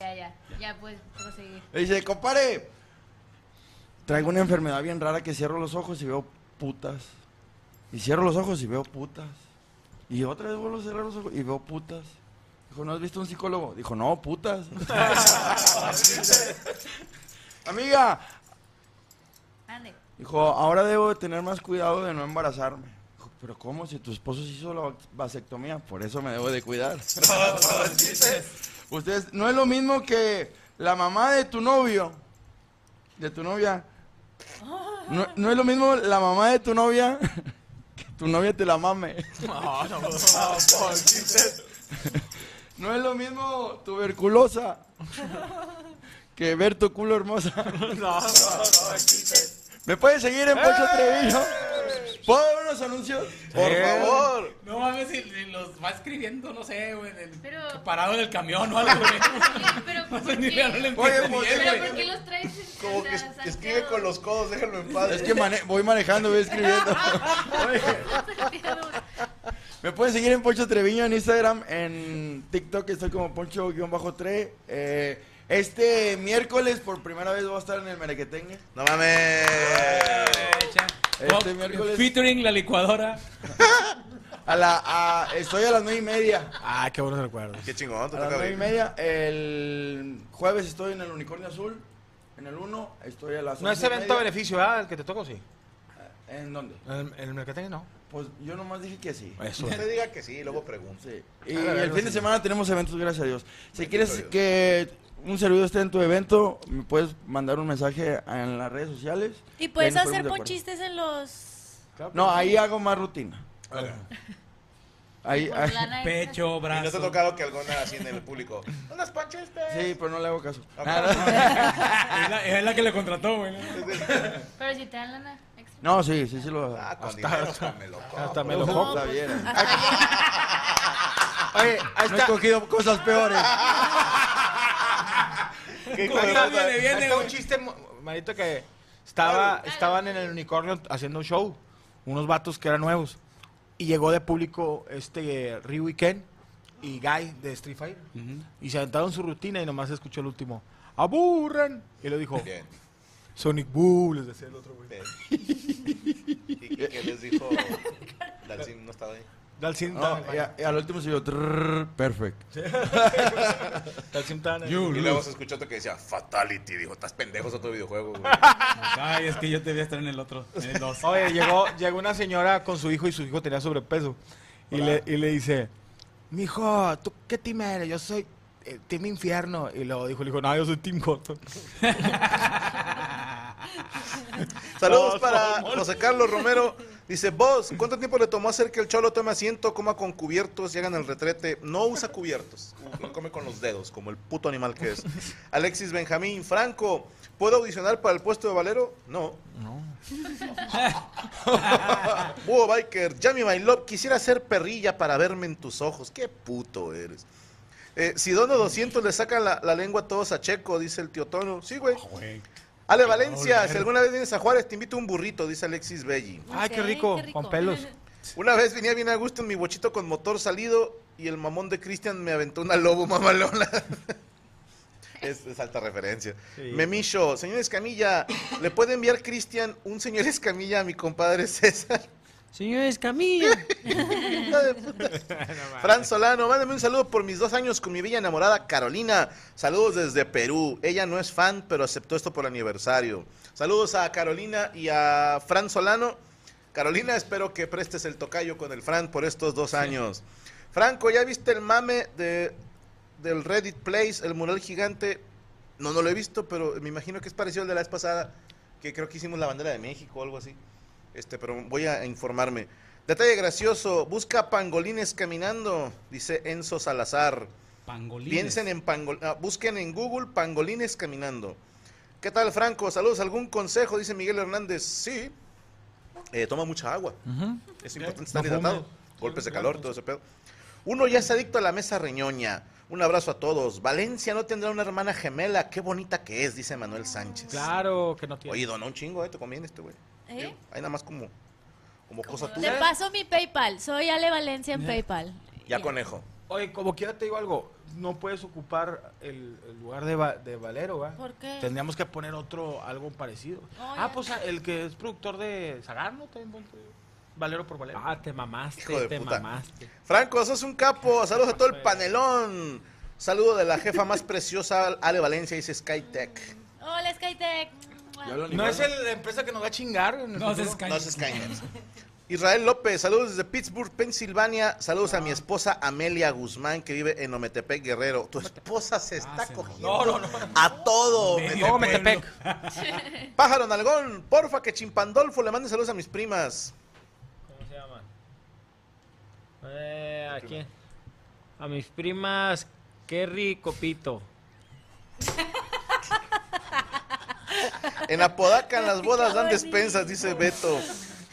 Ya, ya, ya puedes proseguir. Le dice, compadre, traigo una enfermedad bien rara que cierro los ojos y veo putas. Y cierro los ojos y veo putas. Y otra vez vuelvo a cerrar los ojos y veo putas. Dijo, ¿no has visto un psicólogo? Dijo, no, putas. Amiga, Ande. dijo, ahora debo de tener más cuidado de no embarazarme. Dijo, pero ¿cómo? Si tu esposo se hizo la vasectomía, por eso me debo de cuidar. Ustedes, no es lo mismo que la mamá de tu novio, de tu novia. No, no es lo mismo la mamá de tu novia que tu novia te la mame. No es lo mismo tuberculosa que ver tu culo hermosa. ¿Me puedes seguir en Pocho Treviño? ¿Puedo dar unos anuncios? Por favor. No mames, si, si los va escribiendo, no sé, güey, en el- Pero- parado en el camión o algo, güey. Pero, No ¿por ni qué? no le Oye, entiendo ¿por ni qué? él, ¿Pero güey. por qué los traes en- Como que es- escribe con los codos, déjenlo en paz. Es que mane- voy manejando, voy escribiendo. Salteados. Me pueden seguir en Poncho Treviño en Instagram, en TikTok estoy como Poncho-3. Eh, este miércoles por primera vez voy a estar en el Merequetengue. No mames. Echa. Este miércoles- Featuring la licuadora. A la, a- estoy a las nueve y media. Ah, qué buenos recuerdos. Qué chingón, te A las toca nueve y media. El jueves estoy en el Unicornio Azul. En el 1 estoy a las No es once y evento a media. beneficio, ¿verdad? El que te tocó, sí. ¿En dónde? En el, en el Mercatengue no. Pues yo nomás dije que sí. Eso. Usted diga que sí, luego pregunta. Sí. Y el no fin de semana tenemos eventos, gracias a Dios. Si Bendito quieres Dios. que un servidor esté en tu evento, me puedes mandar un mensaje en las redes sociales. Y puedes hacer ponchistes en los... No, ahí hago más rutina. Ahí, ahí-. Pecho, Y no te ha brazo. tocado que alguna así en el público. Unas panches, pe. sí, pero no le hago caso. Ok. Nada. Es la, es la que le contrató, güey. ¿no? Pero si te dan lana extra. No, sí, sí, sí lo Ah, Hasta- dinero hasta- hasta me lo compro. hasta me lo compro. está bien. Oye, ahí No he está. cogido cosas peores. ¿Qué hijo de puta? viene, viene, está un güey. chiste, manito, que estaba, estaban en el unicornio haciendo un show. Unos vatos que eran nuevos. Y llegó de público este Ryu Weekend y Guy de Street Fighter. Y se aventaron su rutina y nomás escuchó el último. ¡Aburren! Y le dijo, Bien. Sonic Boo, les decía el otro güey. ¿Y qué les dijo? Dalcin no estaba ahí. Dalcin No, el y, baño. a- y al último se yo, perfect. Dalcin estaba en el- Y luego se escuchó otro que decía Fatality. Dijo, estás pendejos otro videojuego, güey. Ay, es que yo te voy a estar en el otro, en el 2. Oye, llegó, llegó una señora con su hijo y su hijo tenía sobrepeso. Y le, y le dice, mijo, ¿tú qué team eres? Yo soy eh, Team Infierno. Y luego dijo, le dijo, no, yo soy Team Cotton. Saludos para. José Carlos Romero. Dice, vos, ¿cuánto tiempo le tomó hacer que el cholo tome asiento, coma con cubiertos y hagan el retrete? No usa cubiertos, come con los dedos, como el puto animal que es. Alexis Benjamín, Franco, ¿puedo audicionar para el puesto de Valero? No. No. Búho Biker, Yami My Love, quisiera ser perrilla para verme en tus ojos. Qué puto eres. Eh, si dono 200 le sacan la, la lengua a todos a Checo, dice el tío Tono. Sí, güey. Ale Valencia, si alguna vez vienes a Juárez, te invito a un burrito, dice Alexis Belli. Ay, qué rico, qué con pelos. Una vez venía bien a gusto en mi bochito con motor salido y el mamón de Cristian me aventó una lobo mamalona. es, es alta referencia. Sí. Memillo, señor Escamilla, ¿le puede enviar Cristian un señor Escamilla a mi compadre César? Señor Escamilla. Fran Solano, mándame un saludo por mis dos años con mi bella enamorada Carolina. Saludos desde Perú. Ella no es fan, pero aceptó esto por aniversario. Saludos a Carolina y a Fran Solano. Carolina, espero que prestes el tocayo con el Fran por estos dos años. Franco, ¿ya viste el mame de, del Reddit Place, el mural gigante? No, no lo he visto, pero me imagino que es parecido al de la vez pasada, que creo que hicimos la bandera de México o algo así. Este, pero voy a informarme. Detalle gracioso, busca pangolines caminando, dice Enzo Salazar. Pangolines. Piensen en pangol ah, busquen en Google pangolines caminando. ¿Qué tal, Franco? Saludos, ¿algún consejo? Dice Miguel Hernández. Sí. Eh, toma mucha agua. Es importante estar no hidratado. Golpes de calor, todo ese pedo. Uno ya es adicto a la mesa reñoña. Un abrazo a todos. Valencia no tendrá una hermana gemela. Qué bonita que es, dice Manuel Sánchez. Claro que no tiene. Oye, donó un chingo, ¿eh? Te conviene este güey. ¿Eh? Hay nada más como, como cosa Te tuya. paso mi PayPal. Soy Ale Valencia en PayPal. Ya conejo. Oye, como quiera te digo algo, no puedes ocupar el, el lugar de, Va- de Valero, ¿va? ¿Por qué? Tendríamos que poner otro, algo parecido. Oh, ah, pues el que es productor de Zagar, ¿no? También ponte Valero por Valero. Ah, te mamaste, Hijo de te puta. mamaste. Franco, sos un capo. Saludos a todo el panelón. Saludo de la jefa más preciosa, Ale Valencia, dice Skytech. Hola, Skytech. ¿No es el- la empresa que nos va a chingar? en el No, futuro? es Sky. No es Skynet. Israel López, saludos desde Pittsburgh, Pensilvania. Saludos a mi esposa Amelia Guzmán, que vive en Ometepec, Guerrero. Tu esposa se está se cogiendo No, no, no. a todo. Medio. Metepec. Pájaro Nalgón, porfa que Chimpandolfo le mande saludos a mis primas. Eh, ¿a quién? A mis primas Kerry y Copito. En Apodaca, en las bodas dan despensas, dice Beto.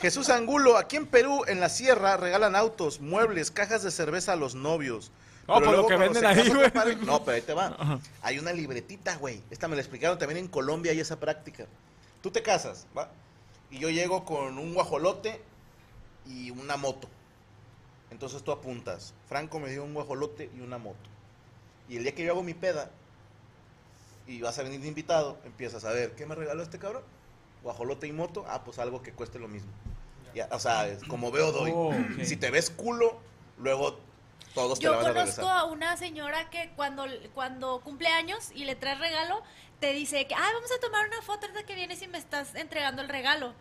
Jesús Angulo, aquí en Perú, en la sierra, regalan autos, muebles, cajas de cerveza a los novios. No, Pero lo que venden ahí, casan, güey. compadre, No, pero ahí te va. Hay una libretita, güey. Esta me la explicaron también en Colombia y esa práctica. Tú te casas, ¿va? Y yo llego con un guajolote y una moto. Entonces tú apuntas. Franco me dio un guajolote y una moto. Y el día que yo hago mi peda y vas a venir de invitado, empiezas a ver, ¿qué me regaló este cabrón? Guajolote y moto, ah, pues algo que cueste lo mismo. Ya, o sea, es como veo doy. Oh. Si te ves culo, luego todos te Yo la van a conozco a una señora que cuando, cuando cumple años y le traes regalo, te dice que, ah, vamos a tomar una foto ahorita que vienes y me estás entregando el regalo.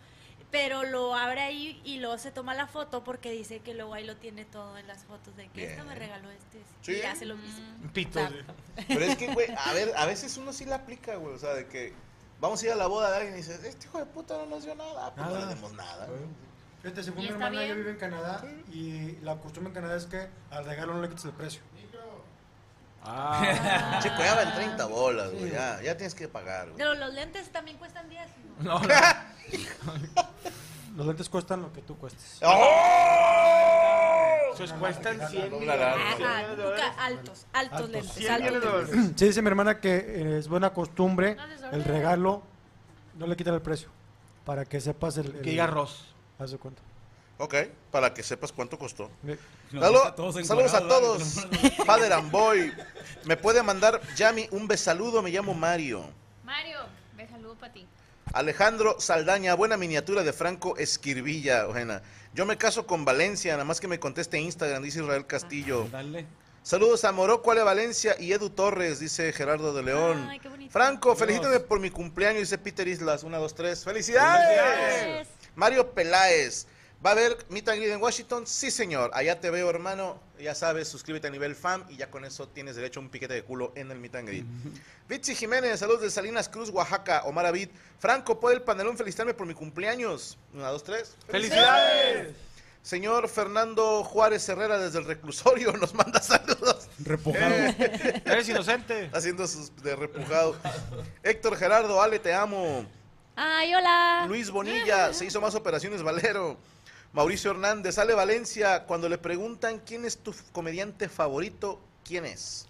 Pero lo abre ahí y luego se toma la foto porque dice que luego ahí lo tiene todo en las fotos de que esto Bien. me regaló este. Sí. Y hace lo mismo. Un pito. Pero es que, güey, a ver, a veces uno sí la aplica, güey. O sea, de que vamos a ir a la boda de alguien y dices, este hijo de puta no nos dio nada. Pues no le demos nada. Fíjate, según ¿Y mi hermana, ella bien? vive en Canadá y la costumbre en Canadá es que al regalo no le quites el precio. Ah. Chico, ya van 30 bolas, güey. Ya, ya tienes que pagar, güey. Pero los lentes también cuestan 10. ¿no? No. Los lentes cuestan lo que tú cuestes. ¡Oh! Esos cuestan 100 Una millones. lana. cien Ajá, millones de nunca dólares. altos, altos, lentes. 100 altos lentes. Sí, dice mi hermana que eh, es buena costumbre el regalo no le quitan el precio. Para que sepas el. el- Que diga arroz. Haz de cuenta. Ok, para que sepas cuánto costó. Eh, Nos Salud- gusta todos saludos a todos. Father and Boy. Me puede mandar Yami un besaludo. Me llamo Mario. Mario, ve saludo para ti. Alejandro Saldaña, buena miniatura de Franco Esquirvilla, Ojena. Yo me caso con Valencia, nada más que me conteste Instagram, dice Israel Castillo. Dale. Saludos a Morocco, Ale Valencia y Edu Torres, dice Gerardo de León. Ay, qué bonito. Franco, felicítame por mi cumpleaños, dice Peter Islas. Una, dos, tres. ¡Felicidades! Mario Peláez. ¿Va a haber Meet and Greet en Washington? Sí, señor. Allá te veo, hermano. Ya sabes, suscríbete a nivel fan y ya con eso tienes derecho a un piquete de culo en el Meet and Greet. Vitsi Jiménez, saludos de Salinas Cruz, Oaxaca. Omar Avid. Franco, ¿puede el panelón felicitarme por mi cumpleaños? Una, dos, tres. ¡Felicidades! Señor Fernando Juárez Herrera desde el reclusorio nos manda saludos. Repujado. Eres inocente. Haciendo sus de repujado. Héctor Gerardo, Ale, te amo. Ay, hola. Luis Bonilla, se hizo más operaciones Valero. Mauricio Hernández, Ale Valencia, cuando le preguntan quién es tu comediante favorito, ¿quién es?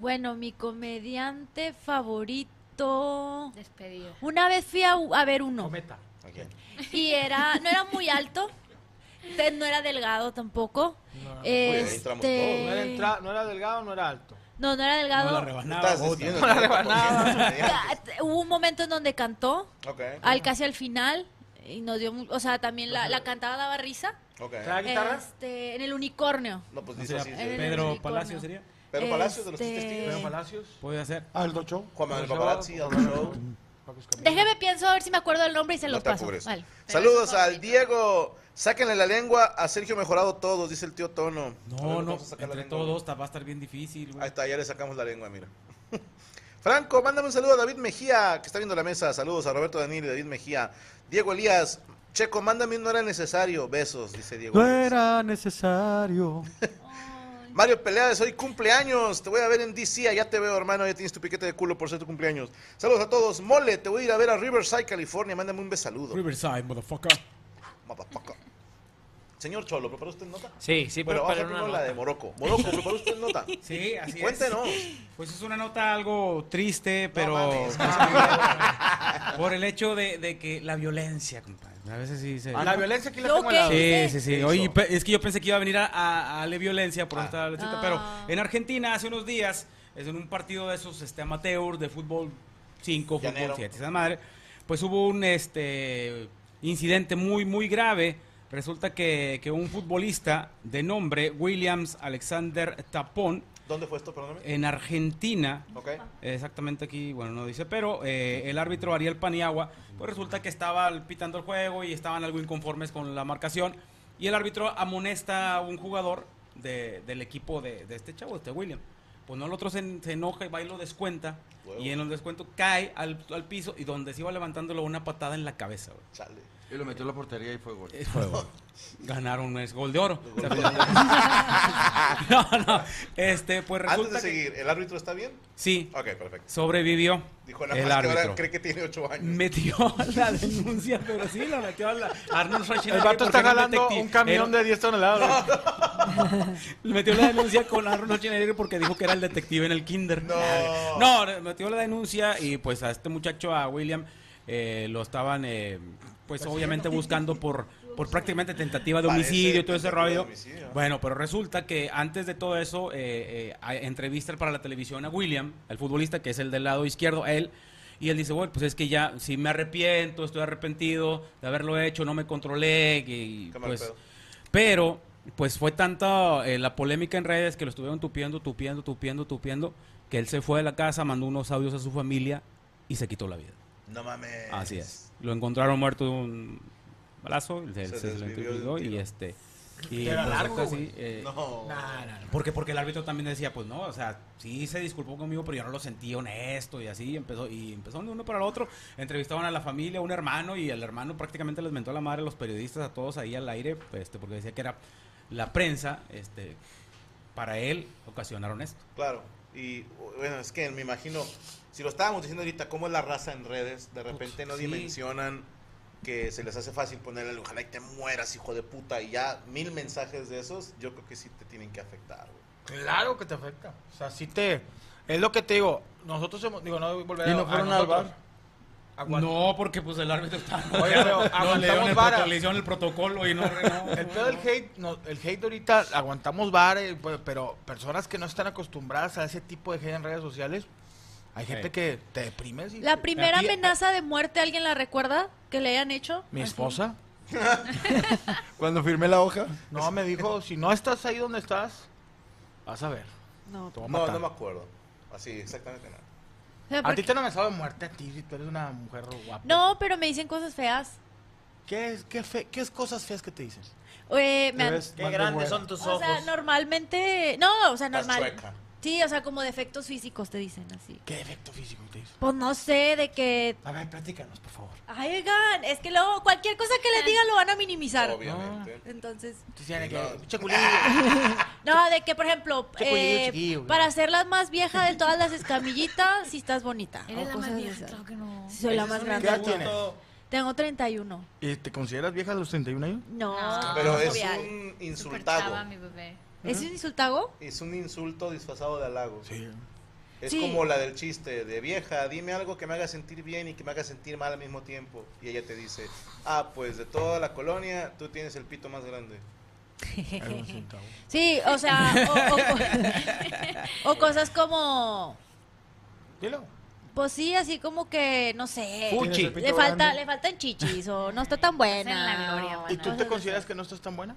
Bueno, mi comediante favorito. Despedido. Una vez fui a, a ver uno Cometa. y era no era muy alto, no era delgado tampoco. entramos Este, No era, entra- no era delgado, no era alto. no, no era No delgado. la rebanaba. Diciendo La el 90% de t- Hubo un momento en donde cantó, Ok, al casi al final, y nos dio, o sea, también la, la cantada daba risa. ok. ¿Trae guitarra? Este, en el unicornio. No, pues No dice sería así. Sí. Pedro. Palacio sería. Pedro Palacios de los Este, Pedro. Palacios. Puede ser. Aldo Show. Juan Manuel Show, Paparazzi, Aldo Show. Déjeme pienso a ver si me acuerdo del nombre y se No los te paso. Vale. Saludos al Diego. Sáquenle la lengua a Sergio Mejorado todos, dice el tío Tono. A ver, No, no, vamos a sacar la entre lengua. todos va a estar bien difícil, güey. Ahí está, ya le sacamos la lengua, mira. Franco, mándame un saludo a David Mejía, que está viendo la mesa. Saludos a Roberto Daniel y David Mejía. Diego Elías, Checo, mándame un no era necesario. Besos, dice Diego. No Elías. era necesario. Mario Peleades, hoy cumpleaños. Te voy a ver en DC. Ya te veo, hermano. Ya tienes tu piquete de culo por ser tu cumpleaños. Saludos a todos. Mole, te voy a ir a ver a Riverside, California. Mándame un besaludo. Riverside, motherfucker. Motherfucker. Señor Cholo, ¿preparó usted nota? Sí, sí, Bueno, vamos a la de Morocco. Morocco, ¿preparó usted nota? Sí, así Cuéntenos. es. Pues es una nota algo triste, pero mames. por el hecho de, de que la violencia, compadre. A veces sí se... La violencia aquí la ¿Yo tengo qué? al lado. Sí, sí, sí. Pe- es que yo pensé que iba a venir a, a, a la violencia por Ah. esta violencia, Ah. pero en Argentina hace unos días, es en un partido de esos este, amateur de fútbol 5, Llanero. fútbol 7, esa madre, pues hubo un este incidente muy, muy grave. Resulta que, que un futbolista de nombre Williams Alexander Tapón ¿Dónde fue esto, perdóname? en Argentina Ok. Exactamente aquí, bueno, no dice, pero eh, el árbitro Ariel Paniagua, pues resulta que estaba pitando el juego y estaban algo inconformes con la marcación. Y el árbitro amonesta a un jugador de- del equipo de, de este chavo, este William. Pues no, el otro se, se enoja y va y lo descuenta. Huevo. Y en el descuento cae al, al piso y donde se iba levantándolo una patada en la cabeza. güey. Chale. Y lo metió en la portería y fue gol. Fue gol. Ganaron es gol de oro. Gol de no, no. Este, pues Antes resulta de que- seguir, ¿el árbitro está bien? sí, Ok, perfecto. sobrevivió Dijo nada el más que ahora árbitro. cree que tiene ocho años. metió la denuncia, pero sí, la metió a la Arnold Schwarzenegger. El vato está jalando detective. un camión Era- de 10 toneladas. Le metió la denuncia con Arnold Schwarzenegger porque dijo que era el detective en el kinder. No. No, metió la denuncia y pues a este muchacho, a William, eh, lo estaban, eh, pues obviamente buscando por, por prácticamente tentativa de homicidio y todo ese rollo. Bueno, pero resulta que antes de todo eso, eh, eh, entrevista para la televisión a William, el futbolista, que es el del lado izquierdo, a él. Y él dice, bueno, pues es que ya, si me arrepiento, estoy arrepentido de haberlo hecho, no me controlé, y pues... Pero, pues fue tanta eh, la polémica en redes que lo estuvieron tupiendo, tupiendo, tupiendo, tupiendo, que él se fue de la casa, mandó unos audios a su familia y se quitó la vida. No mames. Así es. Lo encontraron muerto de un balazo, se, Se se, desvivió y este... Y Era eh, No. porque, porque el árbitro también decía, pues no, o sea, sí se disculpó conmigo, pero yo no lo sentí honesto y así, empezó, y empezó de uno para el otro, entrevistaban a la familia, a un hermano, y el hermano prácticamente les mentó a la madre a los periodistas, a todos ahí al aire, pues, este, porque decía que era la prensa, este, para él ocasionaron esto. Claro. Y bueno, es que me imagino, si lo estábamos diciendo ahorita, cómo es la raza en redes, de repente no sí. dimensionan que se les hace fácil ponerle ojalá y te mueras, hijo de puta, y ya mil mensajes de esos, yo creo que sí te tienen que afectar, güey. Claro que te afecta. O sea, sí te. Es lo que te digo. Nosotros hemos. Digo, no volver ¿Y a- no a fueron nosotros. bar? No, porque pues el árbitro estaba... Oye, pero no, le dieron el, vara. le hicieron el protocolo y no... no, El pedo del hate, no, el hate ahorita aguantamos bar, eh, pero personas que no están acostumbradas a ese tipo de hate en redes sociales, hay gente Sí. que te deprimes. Y La primera amenaza de muerte, ¿alguien la recuerda? ¿Que le hayan hecho? Mi Así. esposa, Cuando firmé la hoja. no, me dijo, si no estás ahí donde estás, vas a ver. No. Te voy a No, no me acuerdo. Así, exactamente nada. O sea, A ti te han amenazado de muerte a ti, si tú eres una mujer guapa. No, pero me dicen cosas feas. ¿Qué es, qué, fe- qué es cosas feas que te dicen? Eh, me han- Qué grandes son tus o ojos. sea, normalmente... No, o sea, Estás normal. Sí, o sea, como defectos físicos te dicen así. ¿Qué defecto físico te dicen? Pues no sé, de que... A ver, platícanos, por favor. Ay, oigan, es que luego cualquier cosa que les digan lo van a minimizar. Obviamente. Entonces... Te decían que, No. No, de que, por ejemplo, eh, chiquillo, para ser la más vieja de todas las escamillitas, si estás bonita. Eres o la cosas más de vieja, claro que no. Sí, soy la más grande. ¿Qué edad tienes? Tengo 31. ¿Y te consideras vieja a los 31 años? No, No. Pero es un insultado. mi bebé. ¿Es un insultago? Es un insulto disfrazado de halago. Sí. Es Sí. como la del chiste de vieja, dime algo que me haga sentir bien y que me haga sentir mal al mismo tiempo. Y ella te dice, ah, pues de toda la colonia tú tienes el pito más grande. Sí, o sea, o, o- o cosas como, Dilo. pues sí, así como que, no sé, Fuchi. Le falta, grande. le faltan chichis o no está tan buena. en la gloria, mana. ¿Y tú te consideras que no estás tan buena?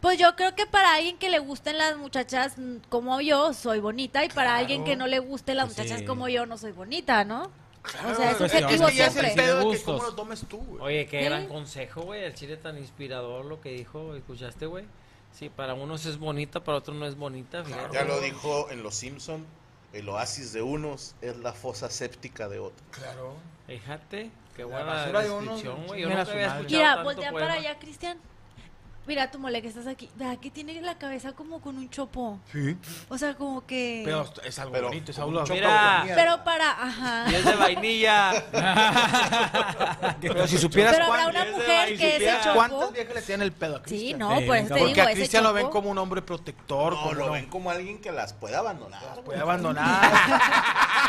Pues yo creo que para alguien que le gusten las muchachas mm, como yo, soy bonita, y para alguien que no le gusten las Pues muchachas sí. como yo, no soy bonita, ¿no? o sea, es subjetivo es que ya es el siempre. pedo de que cómo lo tomes tú, güey. Oye, qué ¿Sí? gran consejo, güey. El chile tan inspirador lo que dijo. ¿Escuchaste, güey? Sí, para unos es bonita, para otros no es bonita. Ya lo dijo en Los Simpson, el oasis de unos es la fosa séptica de otros. Claro. Fíjate, qué La buena descripción, güey. Yo había escuchado Mira, tanto voltea poema. para allá, Cristian. Mira, tu mole que estás aquí. Vea que tiene la cabeza como con un chopo. Sí. O sea, como que... Pero es algo Pero bonito, es algo un Mira. de Pero para ajá. Y es de vainilla. Pero si supieras Pero habrá una mujer que es el ¿Cuántas chopo. viejas le tienen el pedo a Sí, Cristian? no, Sí, por eso te Porque digo, a Cristian lo ven como un hombre protector, No, como lo ven como alguien que las puede abandonar. güey. puede abandonar.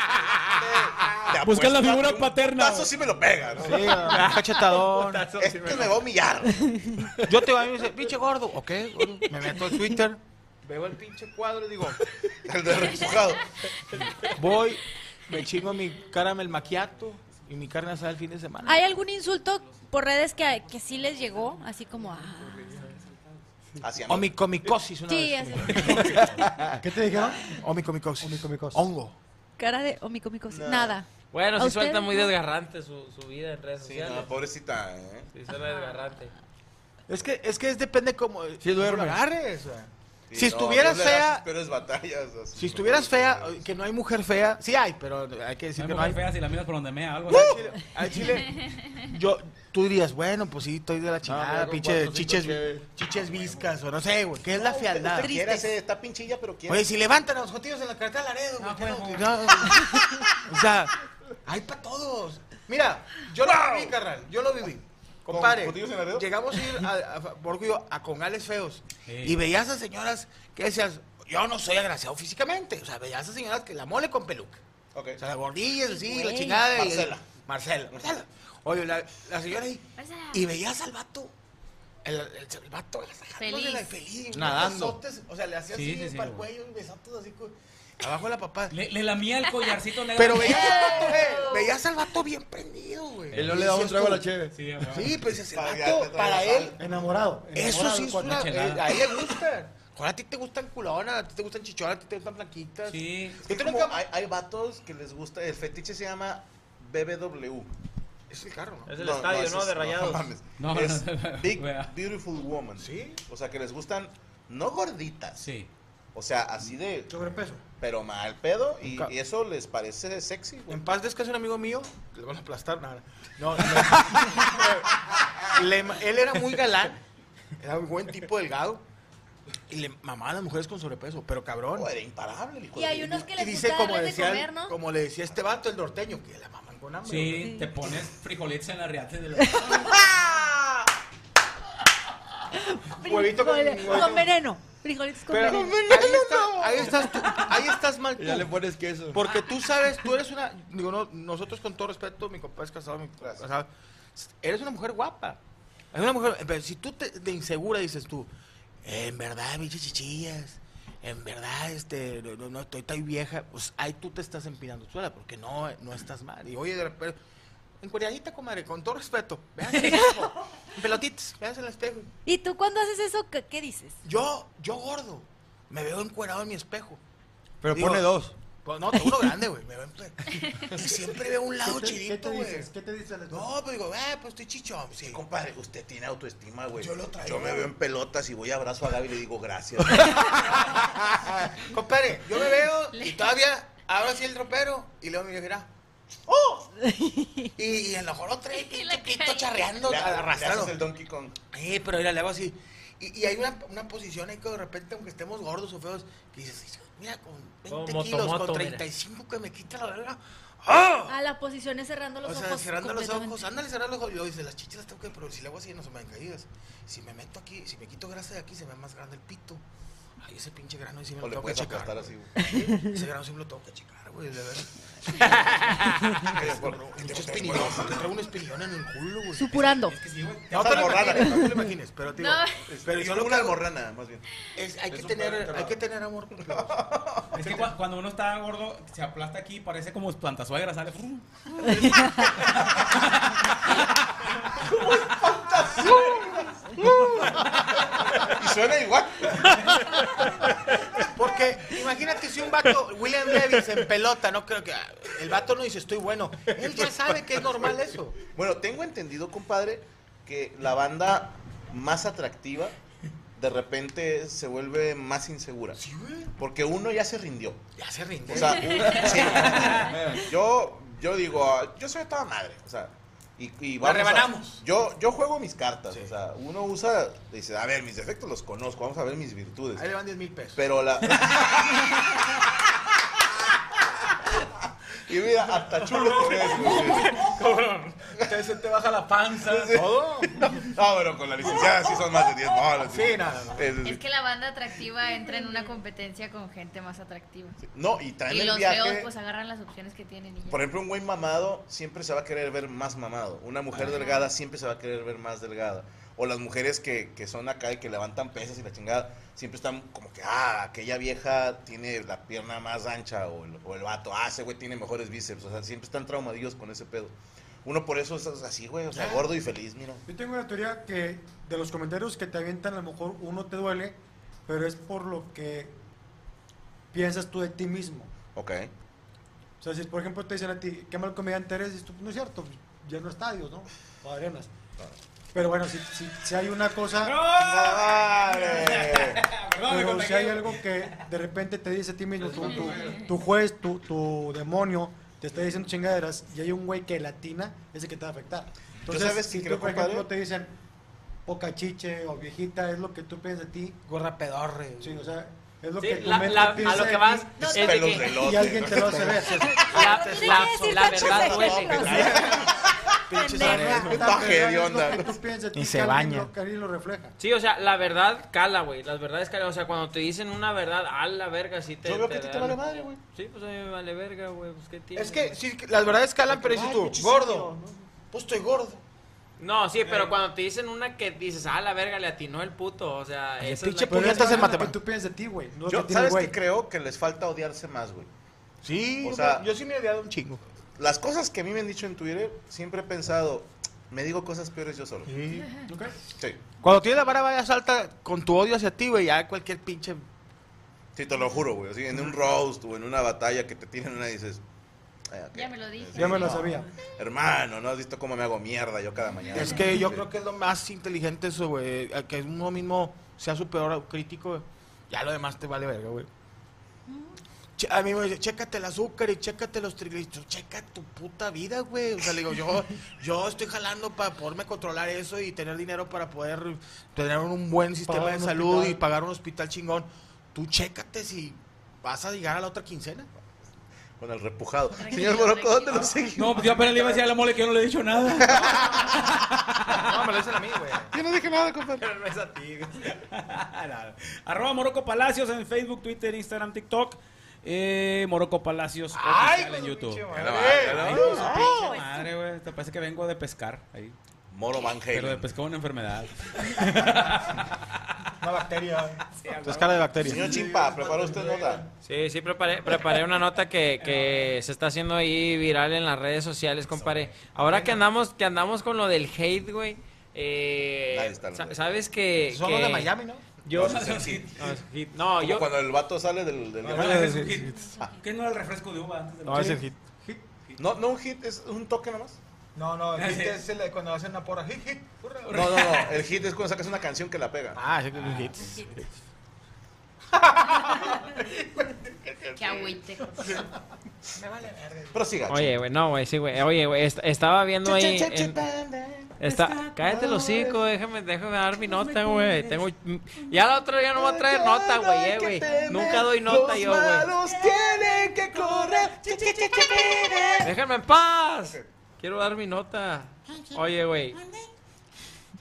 Te Buscan la figura un paterna, putazo güey. sí me lo pega, ¿no? Sí, un cachetadón. Este me va a humillar. Yo te voy a y pinche gordo. Ok, gordo. Me meto al Twitter, veo el pinche cuadro y digo, El de refugado. voy, me chingo mi caramel maquiato y mi carne asada el fin de semana. ¿Hay algún insulto por redes que, que sí les llegó? Así como, ah. O mi comicosis una Sí, vez. así. ¿Qué te dijeron? O mi comicosis. Omicomicosis. Hongo. Cara de omicomico. No. Nada. Bueno, ¿A sí usted? suelta muy desgarrante su, su vida en redes Sí, sociales. no, pobrecita, ¿eh? Sí, suena desgarrante. Es que, es que es depende como... Sí, duerme. cómo lo agarres. o sea. Sí, Si no, estuvieras fea- batallas. así. Si estuvieras fea, que no hay mujer fea, sí hay, pero hay que decir No hay que no mujer hay. fea si la miras por donde mea algo. Al chile, al chile, yo, tú dirías, bueno, pues sí, estoy de la chingada, con pinche cuatro, cinco, chiches, chiches viscas, o no sé, güey, ¿qué es la fealdad? Quiérase, está pinchilla, pero quiere. Oye, si levantan a los jotillos en la carretera Laredo, güey, Ah, ¿qué no? No, o sea, hay para todos. Mira, yo lo viví, carnal, yo lo viví. Compadre, llegamos a ir a, a, por orgullo, a congales feos Sí. y veías a señoras que decías, yo no soy agraciado físicamente, o sea, veías a señoras que la mole con peluca. Ok. O sea, la gordilla, sí, la chingada. y- Marcela. Marcela. Marcela. Oye, la, la señora ahí. Marcela. Y veías al vato. El, el, el vato Feliz. feliz. feliz Nadando. besotes, o sea, le hacía Sí, así sí, sí, para el cuello y besotes así. Abajo de la papá. Le, le lamía el collarcito negro. Pero veías al vato, eh, veías al vato bien prendido, güey. Él no le daba un trago a la cheve. Sí. Sí, pues ese vato, para él, Enamorado. eso sí es una. eh, a él le gusta. Ahora a ti te gustan culonas, a ti te gustan chichonas, a ti te gustan blanquitas. Sí. ¿Tú Es te como nunca- hay, hay vatos que les gusta, el fetiche se llama BBW. Es el carro, ¿no? Es el estadio, ese ¿no? es- De rayados. No, es no, no, Big. Beautiful Woman. Sí. O sea, que les gustan, no gorditas. Sí. O sea, así de, Sobrepeso. pero mal pedo. Y, y eso les parece sexy, güey. En paz descanse un amigo mío, que le van a aplastar nada. No, le- le- él era muy galán, era un buen tipo delgado y le mamaban a las mujeres con sobrepeso, pero cabrón. Oh, era imparable el hijo Y de- hay unos que Y les dice como de decía, comer, ¿no? como le decía este vato el norteño, que la maman con hambre. Sí, te pones frijolitos en la riata de la... Huevito con- huevito. con veneno. Frijolitos con Pero veneno. ahí, está- ahí estás tú- ahí estás mal Y ya le tú. pones queso. Porque tú sabes, tú eres una, digo, no, nosotros con todo respeto, mi compa es casado, mi eres una mujer guapa. Es una mujer, pero si tú te, de insegura dices tú, en verdad, bichas chichillas, en verdad, este, no, no, no, estoy tan vieja, pues ahí tú te estás empinando sola, porque no, no estás mal. Y oye, de repente, encueradita, comadre, con todo respeto, vean el espejo, en pelotitas, vean el espejo. ¿Y tú cuando haces eso, qué, qué dices? Yo, yo gordo, me veo encuerado en mi espejo. Pero Digo, pone dos. Pues no, tengo uno grande, güey. Me veo en- Y siempre veo un lado ¿Qué te, chidito, te güey. dices? ¿Qué te dices? No, pues digo, eh, pues estoy chichón. Sí. Compadre, usted tiene autoestima, güey. Yo lo traigo. Yo me veo en pelotas y voy abrazo a Gaby y le digo gracias. Compadre, yo me veo y todavía abro así el tropero y luego me digo, mira. ¡Oh! Y, y en lo mejor poquito calle. charreando, haces el Donkey Kong. Sí, pero mira, le hago así. Y, y hay una, una posición ahí que de repente, aunque estemos gordos o feos, que dices, mira, con 20 Como kilos, motomoto, con mira. 35 que me quita la verga. ¡Ah! A la posición es cerrando los O sea, ojos. cerrando los ojos, ándale, cerrar los ojos. Y luego dice, las chichas las tengo que, pero si le hago así no se me ven caídas. Si me meto aquí, si me quito grasa de aquí, se me ve más grande el pito. Ay, ese pinche grano sí me lo tengo que checar. así, güey. Ese grano sí me lo tengo que checar, güey, de verdad. Espinillón, te traigo un espinillón en el culo, güey. Supurando. Lo almorrana. imagines, no te lo imagines, pero te digo, No. pero yo Es lo una que hago almorrana, más bien. es, hay que Es tener, hay que tener amor. Es que cua- cuando uno está gordo, se aplasta aquí, parece como plantasuegra, sale. suena igual. Porque imagínate si un vato, William Levy en pelota, no creo que ah, el vato no dice estoy bueno. Él ya sabe que es normal eso. Bueno, tengo entendido, compadre, que la banda más atractiva de repente se vuelve más insegura. Sí, güey. Porque uno ya se rindió. Ya se rinde. O sea, sí. yo, yo digo, ah, yo soy toda madre. O sea, y, y La vamos a- rebanamos. yo, yo juego mis cartas. Sí. O sea, uno usa, dice, a ver, mis defectos los conozco, vamos a ver mis virtudes. Ahí le van 10 mil pesos. Pero la. Y mira, hasta chulo te ves, Se te baja la panza, Sí. todo. No, pero con la licenciada sí son más de 10 bolas. Sí, nada, no. Es que la banda atractiva entra en una competencia con gente más atractiva. No, y traen Y el los viaje. feos pues agarran las opciones que tienen y. Por ejemplo, un güey mamado siempre se va a querer ver más mamado. Una mujer delgada siempre se va a querer ver más delgada. O las mujeres que, que son acá y que levantan pesas y la chingada, siempre están como que, ah, aquella vieja tiene la pierna más ancha. O el, o el vato, ah, ese güey tiene mejores bíceps. O sea, siempre están traumadillos con ese pedo. Uno por eso es así, güey, o sea, gordo y feliz, mira. Yo tengo una teoría que de los comentarios que te avientan, a lo mejor uno te duele, pero es por lo que piensas tú de ti mismo. Ok. O sea, si por ejemplo te dicen a ti, qué mal comediante eres, tú, no es cierto, pues, ya no estadios, ¿no? O arenas. Pero bueno, si, si, si hay una cosa, pero si hay algo que de repente te dice a ti mismo, tu, tu, tu juez, tu, tu demonio, te está diciendo chingaderas y hay un güey que latina, ese que te va a afectar. Entonces, sabes si tú, creo, por ejemplo, te dicen poca chiche o viejita, es lo que tú piensas de ti. Gorra pedorre. Sí, o sea, es lo Sí, que tu la- a lo de que ti, vas No, es no, de que de lote. y alguien te lo hace ver. la, verdad duele. Pinches arenas. De onda. que Y que se baña. lo- que refleja. Sí, o sea, la verdad cala, güey. Las verdades calan. O sea, cuando te dicen una verdad, a la verga, sí te. Yo veo que a ti te vale madre, güey. Sí, pues a mí me vale verga, güey. Pues qué tiene. Es que sí, que las verdades calan, pero dices tú, gordo. Pues estoy gordo. No, sí, pero cuando te dicen una que dices, ah, la verga, le atinó el puto. O sea, esa pinche es la Pero puñetas en que matemáticas. tú piensas de ti, güey. Yo, que el ¿sabes qué creo? Que les falta odiarse más, güey. Sí, O yo sea- yo sí me he odiado un chingo. Las cosas que a mí me han dicho en Twitter, siempre he pensado, me digo cosas peores yo solo. Ok. Sí, Cuando tienes la vara vaya alta con tu odio hacia ti, güey, ya cualquier pinche. sí, te lo juro, güey. Así, en un roast o en una batalla que te tienen una y dices, "Ay, ok". Ya me lo dije. Ya me lo sabía. hermano, ¿no has visto cómo me hago mierda yo cada mañana? Es que yo Sí. creo que es lo más inteligente eso, güey. a Que uno mismo sea su peor crítico. Ya lo demás te vale verga, güey. Che- A mí me dice, chécate el azúcar y chécate los triglicéridos. Checa tu puta vida, güey. O sea, le digo, yo, yo estoy jalando para poderme controlar eso y tener dinero para poder tener un buen sistema Pagar de salud hospital. y pagar un hospital chingón. Tú chécate si vas a llegar a la otra quincena. Con el repujado. Tranquilo, Señor Morocco, ¿dónde lo seguimos? No, pues yo apenas le iba a decir a la mole que yo no le he dicho nada. No, me lo dicen a mí, güey. Yo no dije nada, compadre. Pero no es a ti. Arroba Moroco Palacios en Facebook, Twitter, Instagram, TikTok. Eh, Moroco Palacios Ay, oficial en YouTube. madre. madre, güey. Te parece que vengo de pescar ahí. Moro Van Pero de Halen. pescar una enfermedad. Una bacteria. Es cara de bacteria. Señor Chimpa, ¿preparó usted nota? Sí, sí, preparé, preparé una nota que, que se está haciendo ahí viral en las redes sociales, compadre. Ahora que andamos, que andamos con lo del hate, güey. Eh, Sabes que. Son que los de Miami, ¿no? Yo, No, el hit. No, es hit. No, Como yo. cuando el vato sale del... del- No, es un hit. ¿Qué no era el refresco de uva antes de No, es el hit. No, no un hit, es un toque nada más. No, no, el Ah, hit es el de cuando hacen una porra. Hit, hit. hurra, hurra. No, no, no. El hit es cuando sacas una canción que la pega. Ah, sí, que es un hit. Qué agüite. Prosiga. Oye, güey, no, güey, sí, güey. Oye, güey, est- estaba viendo ahí. en- Está, cállate el hocico, déjame, déjame dar mi nota, güey. Tengo, ya la otra día no voy a traer nota, güey, eh, güey. Nunca doy nota yo, güey. tienen que correr. Déjenme en paz. Quiero dar mi nota. Oye, güey.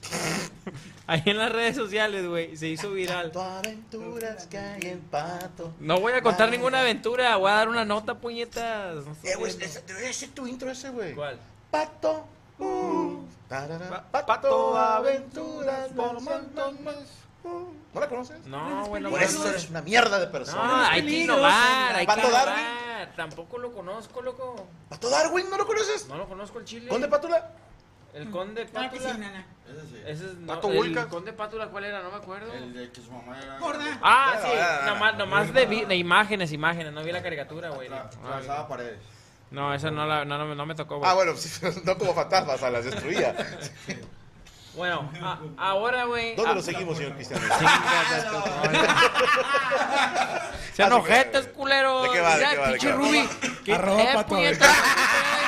Ahí en las redes sociales, güey, se hizo viral. No voy a contar ninguna aventura, voy a dar una nota, puñetas. No Eh, güey, debería ser tu intro ese, güey. ¿Cuál? Pato. uh, tarara, Pa- pato, aventuras por ¿No la conoces? No, güey, no Por eso no. eres una mierda de No, persona. hay que innovar, hay que Pato Darwin. innovar. Tampoco lo conozco, loco. ¿Pato Darwin no lo conoces? No lo conozco el chile. ¿Conde Pátula? El conde Claro que sí, Pátula. nana. Ese sí. Ese es no, Pato el Vulcan. conde Pátula, ¿cuál era? No me acuerdo. El de que su mamá era. Gorda. Ah, sí, nomás, nomás de, vi- de imágenes, imágenes, no vi la caricatura, güey. No, Atravesaba paredes. No, esa no, la, no, no, no me tocó, güey. Ah, bueno, no como fantasmas, a las destruía. Bueno, a- ahora, güey. ¿Dónde ah, lo seguimos, señor Cristiano? Sean Ah, sí, ojetes, güey. culeros. ¿De qué va, de Mira, qué va, de pinche? Ruby. ¿Qué Arroba eh, puñetas?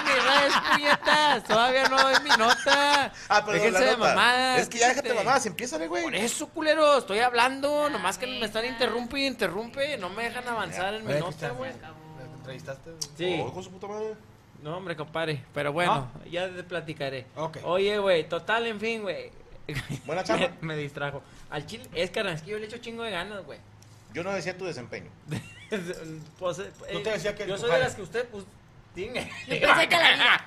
Mis redes, puñetas. Todavía no doy mi nota. Ah, pero Déjense la de nota. mamadas. Es que ya déjate mamadas, empiézale, güey. Por eso, culero, estoy hablando. Nomás que me están interrumpe y interrumpe. No me dejan avanzar en mi nota, güey. Entrevistaste? Sí. Oh, con su puta madre. No, hombre, compadre. Pero bueno, ya te platicaré. Ok. Oye, güey, total, en fin, güey. Buena chamba. me, me distrajo. Al chile, es carrasquillo, le echo chingo de ganas, güey. Yo no decía tu desempeño. Pues, eh, No te decía que Yo tu soy de las que usted, pues, tiene. Yo pensé que la vida.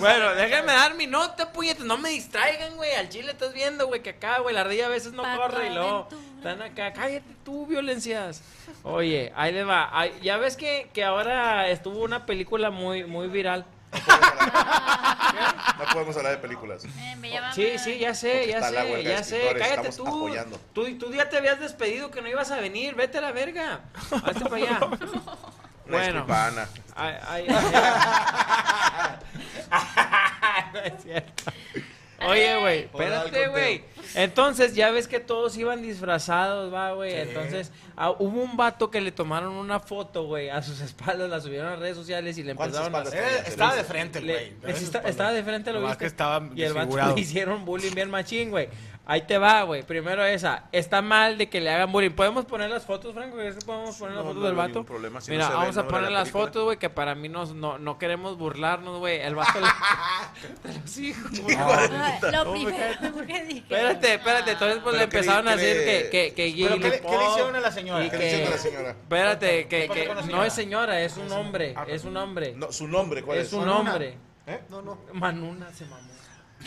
Bueno, déjame dar mi nota, puñetas. No me distraigan, güey. Al chile estás viendo, güey, que acá, güey, la ardilla a veces no corre y luego están acá. Cállate tú, violencias. Oye, ahí le va. Ay, ya ves que, que ahora estuvo una película muy, muy viral. No podemos hablar de películas. Eh, me Sí, sí, ya sé, ya la sé, ya sé. Cállate tú. apoyando. tú. Tú ya te habías despedido que no ibas a venir. Vete a la verga. Hazte para allá. Una Bueno. Ay, ay, ay. No es cierto. Oye, güey, espérate, güey. Entonces, ya ves que todos iban disfrazados, va, güey. Entonces, ah, hubo un vato que le tomaron una foto, güey, a sus espaldas, la subieron a las redes sociales y le ¿Cuántas empezaron a. Eh, estaba de frente güey. estaba de frente, lo Nomás viste. que estaba y el vato le hicieron bullying bien machín, güey. Ahí te va, güey. Primero esa. Está mal de que le hagan bullying. ¿Podemos poner las fotos, Franco? ¿Crees que podemos poner las No, fotos no del vato? problema. Si no Mira, vamos a poner la las fotos, güey, que para mí no, no, no queremos burlarnos, güey. El vato le... sí, Lo primero que dije. Espérate, espérate. Entonces, pues le ¿qué empezaron le- a decir le- que... que, que ¿Pero Gilly qué le, qué hicieron a la señora? ¿Qué le hicieron a la señora? Espérate, que, ¿Qué pasó que no es señora, es un hombre. Es un hombre. No, su nombre, ¿cuál es? es un hombre. ¿Eh? No, no. Manuna se mamó.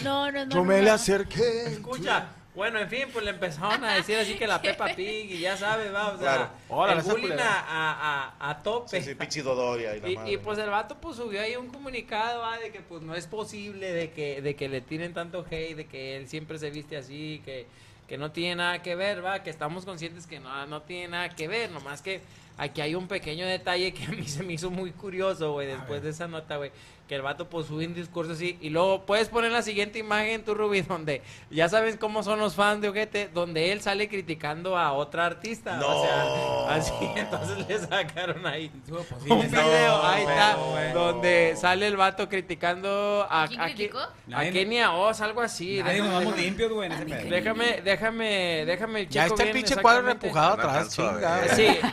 No, no, no. Yo no, me no. le acerqué. Escucha, bueno, en fin, pues le empezaron a decir así que la Peppa Pig y ya sabes, va, o sea, Claro. El bullying a, a, a, a tope. Sí, sí, Pichi Dodoria y la Y, madre. y, pues el vato pues subió ahí un comunicado ¿va? de que pues no es posible de que, de que le tiren tanto hate, de que él siempre se viste así, que, que no tiene nada que ver, va, que estamos conscientes que no, no tiene nada que ver, nomás que aquí hay un pequeño detalle que a mí se me hizo muy curioso, güey, después de esa nota, güey, que el vato pues sube un discurso así y luego puedes poner la siguiente imagen tú, Ruby, donde ya sabes cómo son los fans de Ojete, donde él sale criticando a otra artista, No. o sea, así, entonces le sacaron ahí Pues un no, video, ahí está, donde sale el vato criticando a, ¿Quién a, criticó? a Kenia Oz, algo así. Nadie nos déjame, vamos limpios, güey, en ese pedo. déjame, déjame, déjame el Ya está el pinche cuadro empujado atrás, alcanzo a chinga. ver. Sí,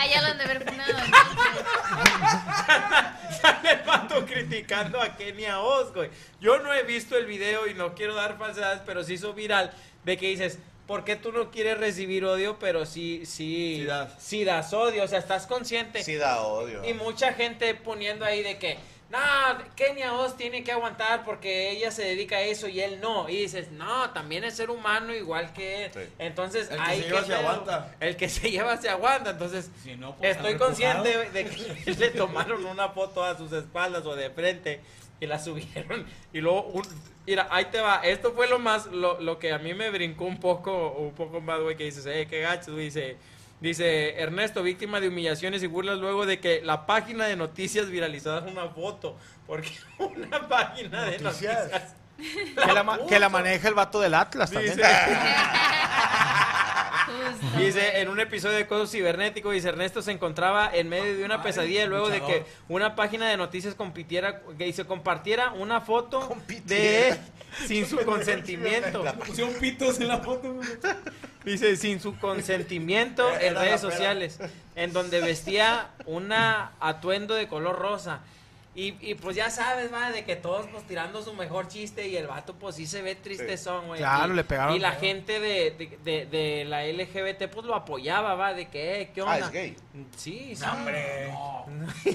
Ah, ya lo han de ver funado. Sale el vato criticando a Kenia Oz, güey. Yo no he visto el video y no quiero dar falsedades, pero se hizo viral de que dices, ¿por qué tú no quieres recibir odio, pero sí, sí, Sí das. sí das odio? O sea, estás consciente. Sí da odio. Y mucha gente poniendo ahí de que, no, Kenia Oz tiene que aguantar porque ella se dedica a eso y él no. Y dices, no, también es ser humano igual que él. Sí. Entonces, El que hay se lleva que se aguanta. El que se lleva se aguanta. Entonces, Si no, pues, estoy consciente de que le tomaron una foto a sus espaldas o de frente y la subieron. Y luego, un- mira, ahí te va. Esto fue lo más, lo, lo que a mí me brincó un poco, un poco más, güey, que dices, eh, qué gacho, dice... Dice Ernesto, víctima de humillaciones y burlas luego de que la página de noticias viralizara una foto. Porque una página de Noticias. noticias. Que la, ma- que la maneja el vato del Atlas también. Dice, dice, en un episodio de Acoso Cibernético, dice Ernesto se encontraba en medio de una pesadilla luego de que una página de noticias compitiera, que dice, compartiera una foto de Compitiera. él sin su consentimiento. Pusieron pitos en la foto. Dice, sin su consentimiento en redes sociales, en donde vestía una atuendo de color rosa. Y, y pues ya sabes, va, de que todos pues tirando su mejor chiste y el vato pues sí se ve tristezón, güey. Claro, Y- le pegaron. Y la gente de, de, de, de la LGBT pues lo apoyaba, va, de que, eh, ¿qué onda? Ah, es gay. Sí, sí. hombre. No,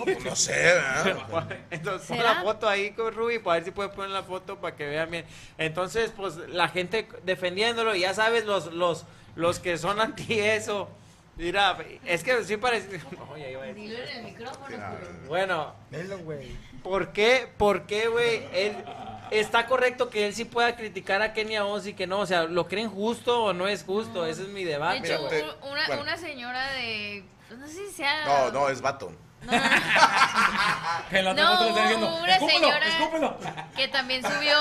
pues no sé, ¿verdad? Entonces pon la foto ahí con Ruby para ver si puede poner la foto para que vean bien. Entonces, pues la gente defendiéndolo, y ya sabes, los, los, los que son anti eso. Mira, es que sí parece. No, ya iba a decir. Dilo en el micrófono. Julio. Bueno, Velo, güey. ¿por qué, por qué, güey? Él está correcto que él sí pueda criticar a Kenia Oz y que no, o sea, ¿lo creen justo o no es justo? Ese es mi De debate. hecho, Mira, te- u- una, bueno. una señora de. pues, No sé si sea. No, no, es vato. No, no, no. Que la otra No, foto le está diciendo, una "Escúpelo, señora- escúpelo". Que también subió,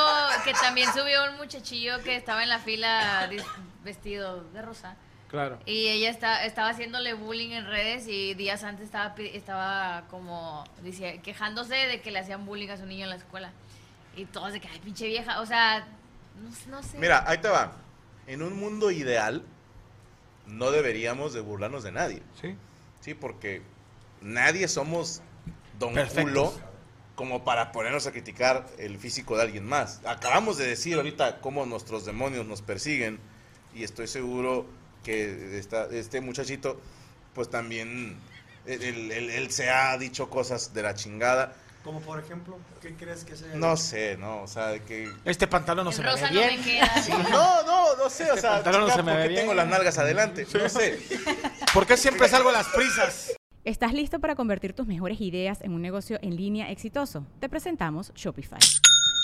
que también subió un muchachillo que estaba en la fila dis- vestido de rosa. Claro. Y ella está, estaba haciéndole bullying en redes y días antes estaba, estaba como dice, quejándose de que le hacían bullying a su niño en la escuela. Y todos de que, ay, pinche vieja. O sea, no, no sé. Mira, ahí te va. En un mundo ideal, no deberíamos de burlarnos de nadie. Sí. Sí, porque nadie somos don Perfectos. culo como para ponernos a criticar el físico de alguien más. Acabamos de decir ahorita cómo nuestros demonios nos persiguen y estoy seguro que esta- este muchachito pues también él, él- él- él se ha dicho cosas de la chingada. Como por ejemplo, ¿qué crees que sea? No sé, no, o sea, de que Este pantalón no El se me ve rosa no bien. me queda. Sí, no, no, no sé, o sea, pantalón no chinga, se me ¿por ve qué bien. tengo las nalgas adelante? No sé. ¿Por qué siempre salgo a las prisas? ¿Estás listo para convertir tus mejores ideas en un negocio en línea exitoso? Te presentamos Shopify.